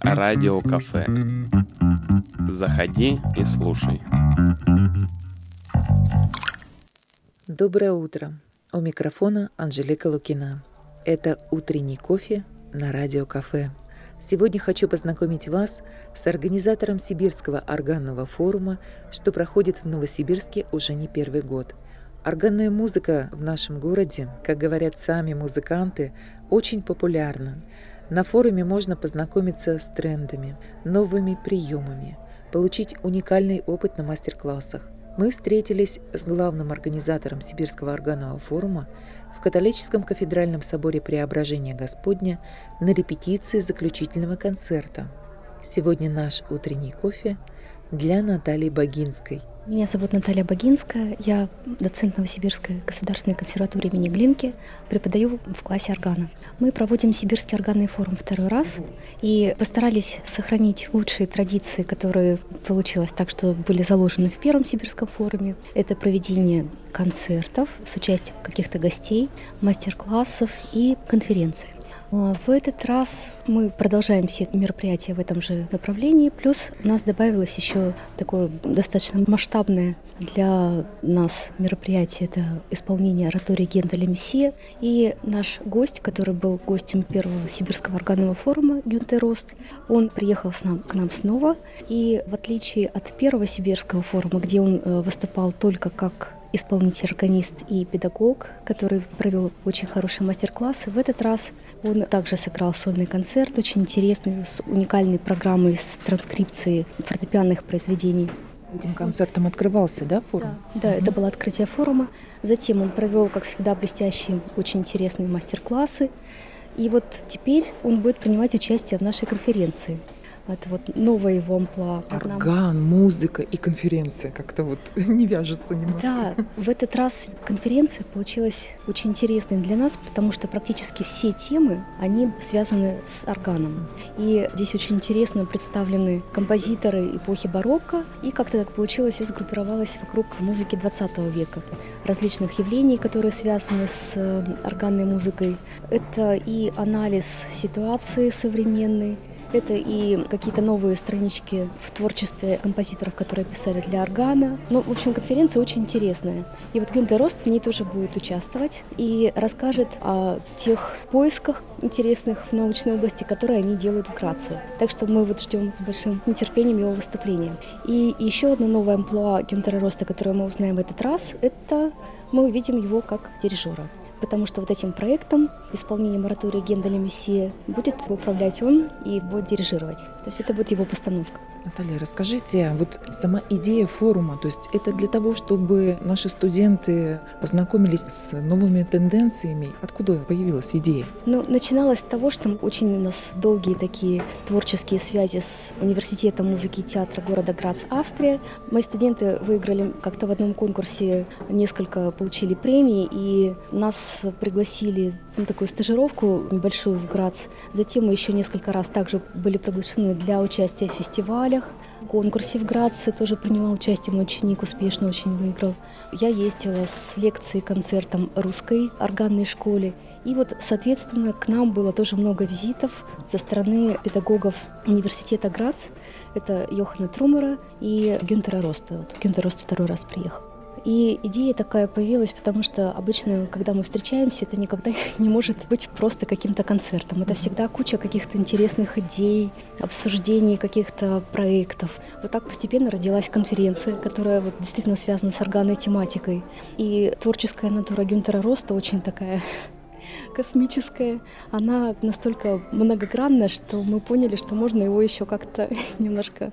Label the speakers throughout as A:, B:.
A: Радио кафе. Заходи и слушай.
B: Доброе утро. У микрофона Анжелика Лукина. Это утренний кофе на радио кафе. Сегодня хочу познакомить вас с организатором Сибирского органного форума, что проходит в Новосибирске уже не первый год. Органная музыка в нашем городе, как говорят сами музыканты, очень популярна. На форуме можно познакомиться с трендами, новыми приемами, получить уникальный опыт на мастер-классах. Мы встретились с главным организатором Сибирского органного форума в католическом кафедральном соборе Преображения Господня на репетиции заключительного концерта. Сегодня наш утренний кофе для Натальи Богинской –
C: меня зовут Наталья Богинская, я доцент Новосибирской государственной консерватуры имени Глинки, преподаю в классе органа. Мы проводим Сибирский органный форум второй раз и постарались сохранить лучшие традиции, которые получилось так, что были заложены в первом Сибирском форуме. Это проведение концертов с участием каких-то гостей, мастер-классов и конференций. А, в этот раз мы продолжаем все мероприятия в этом же направлении, плюс у нас добавилось еще такое достаточно масштабное для нас мероприятие, это исполнение оратории Генделя Мессия. И наш гость, который был гостем первого Сибирского органного форума, Гюнтер Рост, он приехал с нам, к нам снова, и в отличие от первого Сибирского форума, где он э, выступал только как исполнитель, органист и педагог, который провел очень хороший мастер-класс. В этот раз он также сыграл сольный концерт, очень интересный, с уникальной программой с транскрипцией фортепианных произведений.
B: Этим концертом открывался, да, форум?
C: Да, да mm-hmm. это было открытие форума. Затем он провел, как всегда, блестящие, очень интересные мастер-классы. И вот теперь он будет принимать участие в нашей конференции. Это вот новое его амплуа.
B: Орган, музыка и конференция как-то вот не вяжется немного.
C: Да, в этот раз конференция получилась очень интересной для нас, потому что практически все темы, они связаны с органом. И здесь очень интересно представлены композиторы эпохи барокко, и как-то так получилось, и сгруппировалось вокруг музыки 20 века. Различных явлений, которые связаны с э, органной музыкой. Это и анализ ситуации современной, это и какие-то новые странички в творчестве композиторов, которые писали для органа. Ну, в общем, конференция очень интересная. И вот Гюнтер Рост в ней тоже будет участвовать и расскажет о тех поисках интересных в научной области, которые они делают в Граце. Так что мы вот ждем с большим нетерпением его выступления. И еще одно новое амплуа Гюнтера Роста, которое мы узнаем в этот раз, это мы увидим его как дирижера потому что вот этим проектом, исполнением моратория Генделя Мессия, будет управлять он и будет дирижировать. То есть это будет его постановка.
B: Наталья, расскажите, вот сама идея форума, то есть это для того, чтобы наши студенты познакомились с новыми тенденциями. Откуда появилась идея?
C: Ну, начиналось с того, что очень у нас долгие такие творческие связи с Университетом музыки и театра города Грац, Австрия. Мои студенты выиграли как-то в одном конкурсе несколько, получили премии, и нас пригласили на такую стажировку небольшую в Грац. Затем мы еще несколько раз также были приглашены для участия в фестивалях, конкурсе в Граце тоже принимал участие, мой ученик успешно очень выиграл. Я ездила с лекцией, концертом русской органной школе. И вот, соответственно, к нам было тоже много визитов со стороны педагогов университета Грац. Это Йохана Трумера и Гюнтера Роста. Вот Гюнтер Рост второй раз приехал. И идея такая появилась, потому что обычно, когда мы встречаемся, это никогда не может быть просто каким-то концертом. Это всегда куча каких-то интересных идей, обсуждений каких-то проектов. Вот так постепенно родилась конференция, которая вот действительно связана с органной тематикой. И творческая натура Гюнтера Роста очень такая космическая, она настолько многогранная, что мы поняли, что можно его еще как-то немножко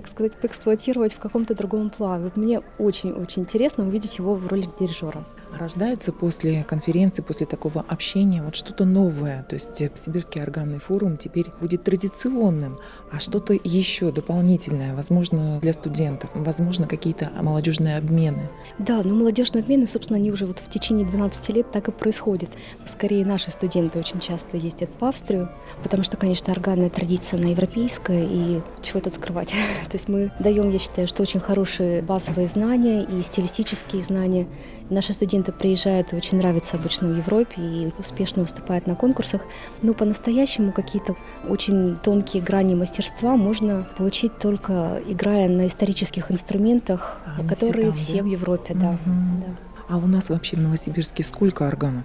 C: так сказать, поэксплуатировать в каком-то другом плане. Вот мне очень-очень интересно увидеть его в роли дирижера
B: рождается после конференции, после такого общения вот что-то новое. То есть Сибирский органный форум теперь будет традиционным, а что-то еще дополнительное, возможно, для студентов, возможно, какие-то молодежные обмены.
C: Да, но молодежные обмены, собственно, они уже вот в течение 12 лет так и происходят. Скорее, наши студенты очень часто ездят в Австрию, потому что, конечно, органная традиция, она европейская, и чего тут скрывать. То есть мы даем, я считаю, что очень хорошие базовые знания и стилистические знания. Наши студенты студенты приезжают и очень нравится обычно в Европе и успешно выступают на конкурсах. Но по-настоящему какие-то очень тонкие грани мастерства можно получить только играя на исторических инструментах, а, которые все, там, да? в Европе, да. Угу. да.
B: А у нас вообще в Новосибирске сколько органов?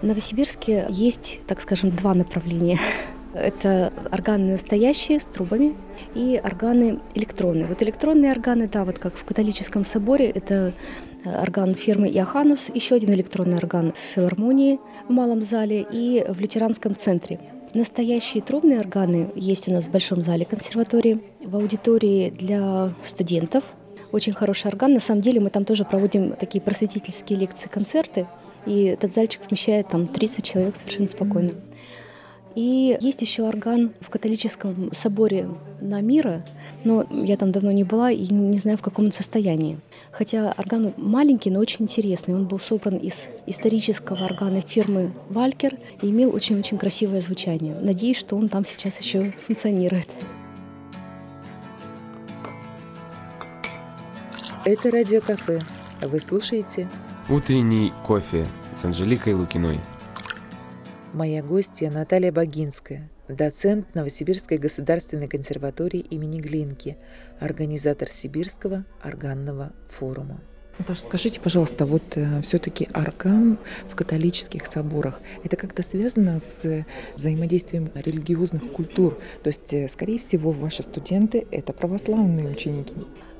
C: В Новосибирске есть, так скажем, два направления. Это органы настоящие с трубами и органы электронные. Вот электронные органы, да, вот как в католическом соборе, это орган фирмы Иоханус, еще один электронный орган в филармонии в Малом зале и в лютеранском центре. Настоящие трубные органы есть у нас в Большом зале консерватории, в аудитории для студентов. Очень хороший орган. На самом деле мы там тоже проводим такие просветительские лекции, концерты. И этот зальчик вмещает там 30 человек совершенно спокойно. И есть еще орган в католическом соборе на Мира, но я там давно не была и не знаю, в каком он состоянии. Хотя орган маленький, но очень интересный. Он был собран из исторического органа фирмы «Валькер» и имел очень-очень красивое звучание. Надеюсь, что он там сейчас еще функционирует.
B: Это радиокафе. Вы слушаете
A: «Утренний кофе» с Анжеликой Лукиной.
B: Моя гостья Наталья Богинская, доцент Новосибирской государственной консерватории имени Глинки, организатор Сибирского органного форума. Наташа, скажите, пожалуйста, вот э, все-таки орган в католических соборах, это как-то связано с взаимодействием религиозных культур? То есть, э, скорее всего, ваши студенты — это православные ученики?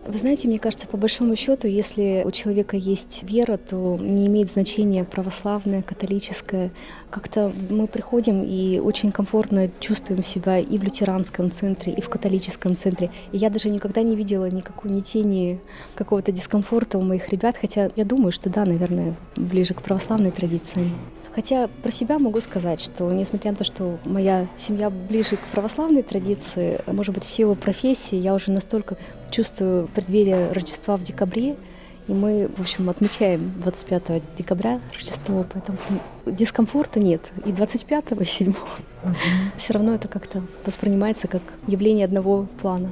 C: Вы знаете, мне кажется, по большому счету, если у человека есть вера, то не имеет значения православная, католическая. Как-то мы приходим и очень комфортно чувствуем себя и в лютеранском центре, и в католическом центре. И я даже никогда не видела никакой ни тени какого-то дискомфорта у моих ребят, хотя я думаю, что да, наверное, ближе к православной традиции. Хотя про себя могу сказать, что несмотря на то, что моя семья ближе к православной традиции, может быть, в силу профессии, я уже настолько чувствую преддверие Рождества в декабре, и мы, в общем, отмечаем 25 декабря Рождество, поэтому дискомфорта нет. И 25 и 7 угу. все равно это как-то воспринимается как явление одного плана.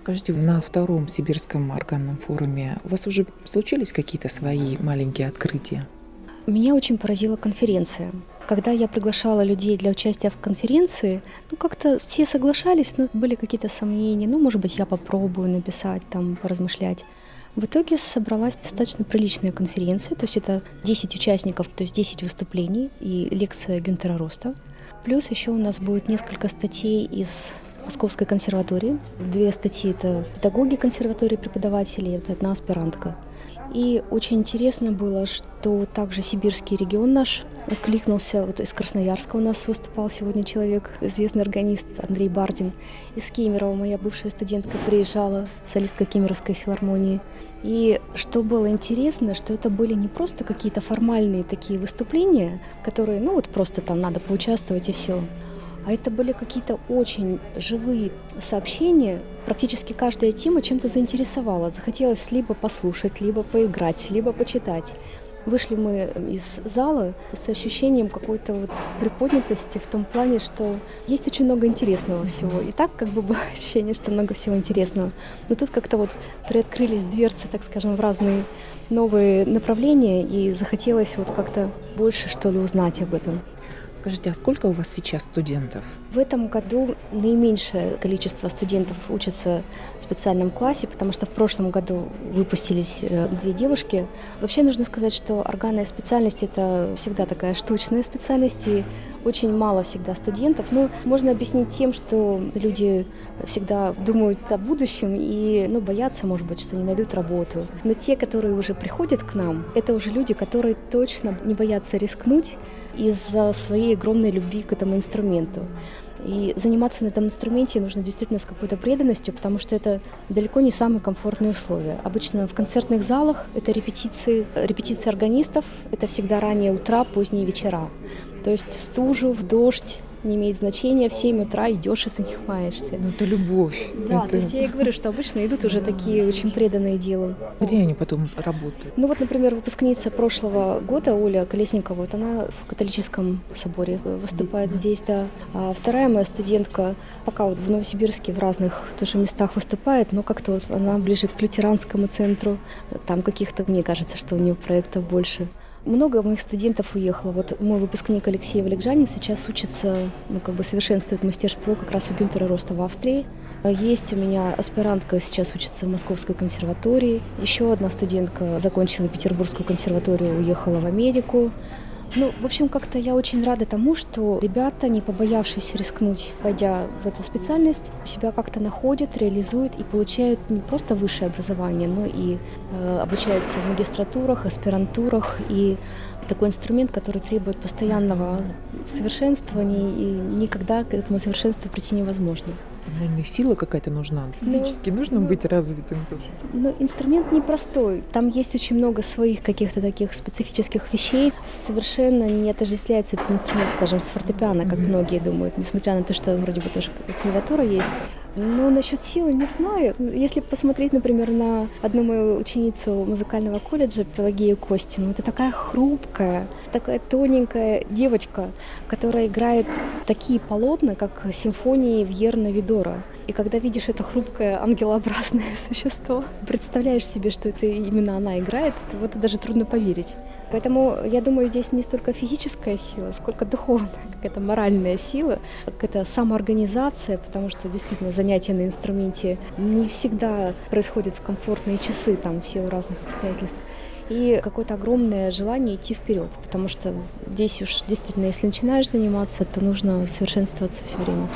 B: Скажите, на втором сибирском органном форуме у вас уже случились какие-то свои маленькие открытия?
C: Меня очень поразила конференция. Когда я приглашала людей для участия в конференции, ну как-то все соглашались, но были какие-то сомнения. Ну, может быть, я попробую написать, там, поразмышлять. В итоге собралась достаточно приличная конференция, то есть это 10 участников, то есть 10 выступлений и лекция Гюнтера Роста. Плюс еще у нас будет несколько статей из Московской консерватории. Две статьи — это педагоги консерватории, преподаватели, это одна аспирантка. И очень интересно было, что также сибирский регион наш откликнулся. Вот из Красноярска у нас выступал сегодня человек, известный органист Андрей Бардин. Из Кемерово моя бывшая студентка приезжала, солистка Кемеровской филармонии. И что было интересно, что это были не просто какие-то формальные такие выступления, которые, ну вот просто там надо поучаствовать и все, а это были какие-то очень живые сообщения. Практически каждая тема чем-то заинтересовала. Захотелось либо послушать, либо поиграть, либо почитать. Вышли мы из зала с ощущением какой-то вот приподнятости в том плане, что есть очень много интересного всего. И так как бы было ощущение, что много всего интересного. Но тут как-то вот приоткрылись дверцы, так скажем, в разные новые направления, и захотелось вот как-то больше, что ли, узнать об этом.
B: Скажите, а сколько у вас сейчас студентов?
C: В этом году наименьшее количество студентов учатся в специальном классе, потому что в прошлом году выпустились э, две девушки. Вообще нужно сказать, что органная специальность – это всегда такая штучная специальность, и очень мало всегда студентов. Но можно объяснить тем, что люди всегда думают о будущем и ну, боятся, может быть, что не найдут работу. Но те, которые уже приходят к нам, это уже люди, которые точно не боятся рискнуть из-за своей огромной любви к этому инструменту. И заниматься на этом инструменте нужно действительно с какой-то преданностью, потому что это далеко не самые комфортные условия. Обычно в концертных залах это репетиции, репетиции органистов, это всегда ранние утра, поздние вечера. То есть в стужу, в дождь, не имеет значения, в 7 утра идешь и занимаешься.
B: Ну, это любовь.
C: Да,
B: это...
C: то есть я и говорю, что обычно идут уже такие очень преданные делу.
B: Где они потом работают?
C: Ну вот, например, выпускница прошлого года, Оля Колесникова, вот она в католическом соборе выступает здесь, здесь да. А вторая моя студентка пока вот в Новосибирске в разных тоже местах выступает, но как-то вот она ближе к лютеранскому центру. Там каких-то, мне кажется, что у нее проектов больше. Много моих студентов уехало. Вот мой выпускник Алексей Валикжанин сейчас учится, ну, как бы совершенствует мастерство как раз у Гюнтера Роста в Австрии. Есть у меня аспирантка, сейчас учится в Московской консерватории. Еще одна студентка закончила Петербургскую консерваторию, уехала в Америку. Ну, в общем, как-то я очень рада тому, что ребята, не побоявшись рискнуть, пойдя в эту специальность, себя как-то находят, реализуют и получают не просто высшее образование, но и э, обучаются в магистратурах, аспирантурах и такой инструмент, который требует постоянного совершенствования и никогда к этому совершенству прийти невозможно.
B: Наверное, сила какая-то нужна. Ну, Физически ну, нужно ну, быть развитым тоже.
C: Но инструмент непростой. Там есть очень много своих каких-то таких специфических вещей. Совершенно не отождествляется этот инструмент, скажем, с фортепиано, как mm-hmm. многие думают, несмотря на то, что вроде бы тоже клавиатура есть. Но насчет силы не знаю. Если посмотреть, например, на одну мою ученицу музыкального колледжа, Пелагею Костину, это такая хрупкая, такая тоненькая девочка, которая играет такие полотна, как симфонии Вьерна Видора. И когда видишь это хрупкое ангелообразное существо, представляешь себе, что это именно она играет, то вот даже трудно поверить. Поэтому я думаю, здесь не столько физическая сила, сколько духовная, какая-то моральная сила, какая-то самоорганизация, потому что действительно занятия на инструменте не всегда происходят в комфортные часы, там, в силу разных обстоятельств и какое-то огромное желание идти вперед, потому что здесь уж действительно, если начинаешь заниматься, то нужно совершенствоваться все время.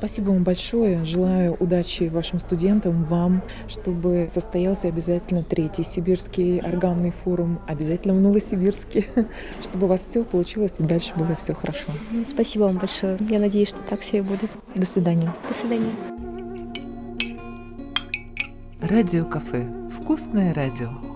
B: Спасибо вам большое. Желаю удачи вашим студентам, вам, чтобы состоялся обязательно третий сибирский органный форум, обязательно в Новосибирске, чтобы у вас все получилось и дальше было все хорошо.
C: Спасибо вам большое. Я надеюсь, что так все и будет.
B: До свидания.
C: До свидания.
B: Радио кафе. Вкусное радио.